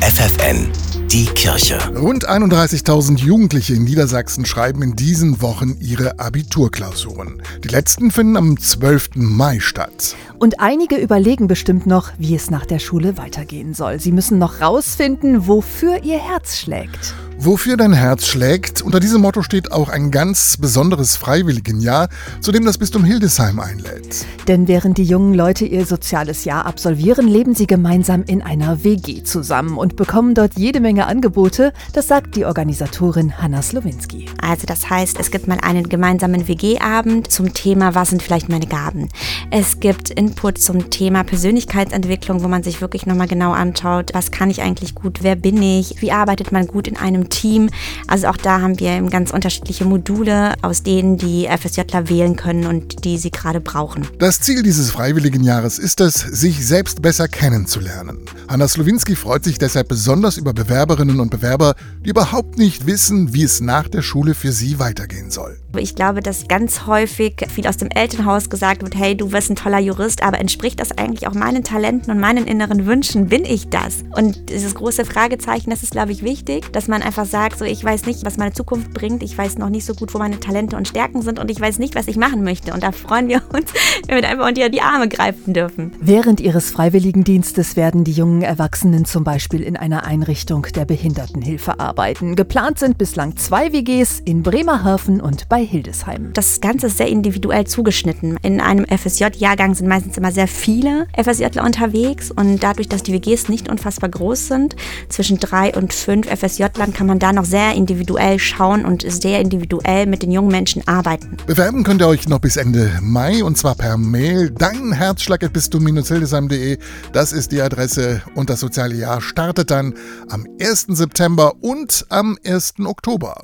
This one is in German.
FFN, die Kirche. Rund 31.000 Jugendliche in Niedersachsen schreiben in diesen Wochen ihre Abiturklausuren. Die letzten finden am 12. Mai statt. Und einige überlegen bestimmt noch, wie es nach der Schule weitergehen soll. Sie müssen noch rausfinden, wofür ihr Herz schlägt. Wofür dein Herz schlägt, unter diesem Motto steht auch ein ganz besonderes Freiwilligenjahr, zu dem das Bistum Hildesheim einlädt. Denn während die jungen Leute ihr soziales Jahr absolvieren, leben sie gemeinsam in einer WG zusammen und bekommen dort jede Menge Angebote. Das sagt die Organisatorin Hanna Slowinski. Also das heißt, es gibt mal einen gemeinsamen WG-Abend zum Thema, was sind vielleicht meine Gaben. Es gibt Input zum Thema Persönlichkeitsentwicklung, wo man sich wirklich nochmal genau anschaut, was kann ich eigentlich gut, wer bin ich, wie arbeitet man gut in einem Team. Also auch da haben wir ganz unterschiedliche Module, aus denen die FSJler wählen können und die sie gerade brauchen. Das Ziel dieses Freiwilligenjahres ist es, sich selbst besser kennenzulernen. Hanna Slowinski freut sich deshalb besonders über Bewerberinnen und Bewerber, die überhaupt nicht wissen, wie es nach der Schule für sie weitergehen soll. Ich glaube, dass ganz häufig viel aus dem Elternhaus gesagt wird, hey, du wirst ein toller Jurist, aber entspricht das eigentlich auch meinen Talenten und meinen inneren Wünschen? Bin ich das? Und dieses große Fragezeichen, das ist, glaube ich, wichtig, dass man einfach sagt, so ich weiß nicht, was meine Zukunft bringt, ich weiß noch nicht so gut, wo meine Talente und Stärken sind und ich weiß nicht, was ich machen möchte. Und da freuen wir uns, wenn wir einfach unter die Arme greifen dürfen. Während ihres Freiwilligendienstes werden die jungen Erwachsenen zum Beispiel in einer Einrichtung der Behindertenhilfe arbeiten. Geplant sind bislang zwei WGs in Bremerhaven und bei Hildesheim. Das Ganze ist sehr individuell zugeschnitten. In einem FSJ-Jahrgang sind meistens immer sehr viele FSJler unterwegs und dadurch, dass die WGs nicht unfassbar groß sind, zwischen drei und fünf FSJlern kann man da noch sehr individuell schauen und sehr individuell mit den jungen Menschen arbeiten. Bewerben könnt ihr euch noch bis Ende Mai und zwar per Mail. Dein Herzschlag bis du hildesheim.de. Das ist die Adresse und das soziale Jahr startet dann am 1. September und am 1. Oktober.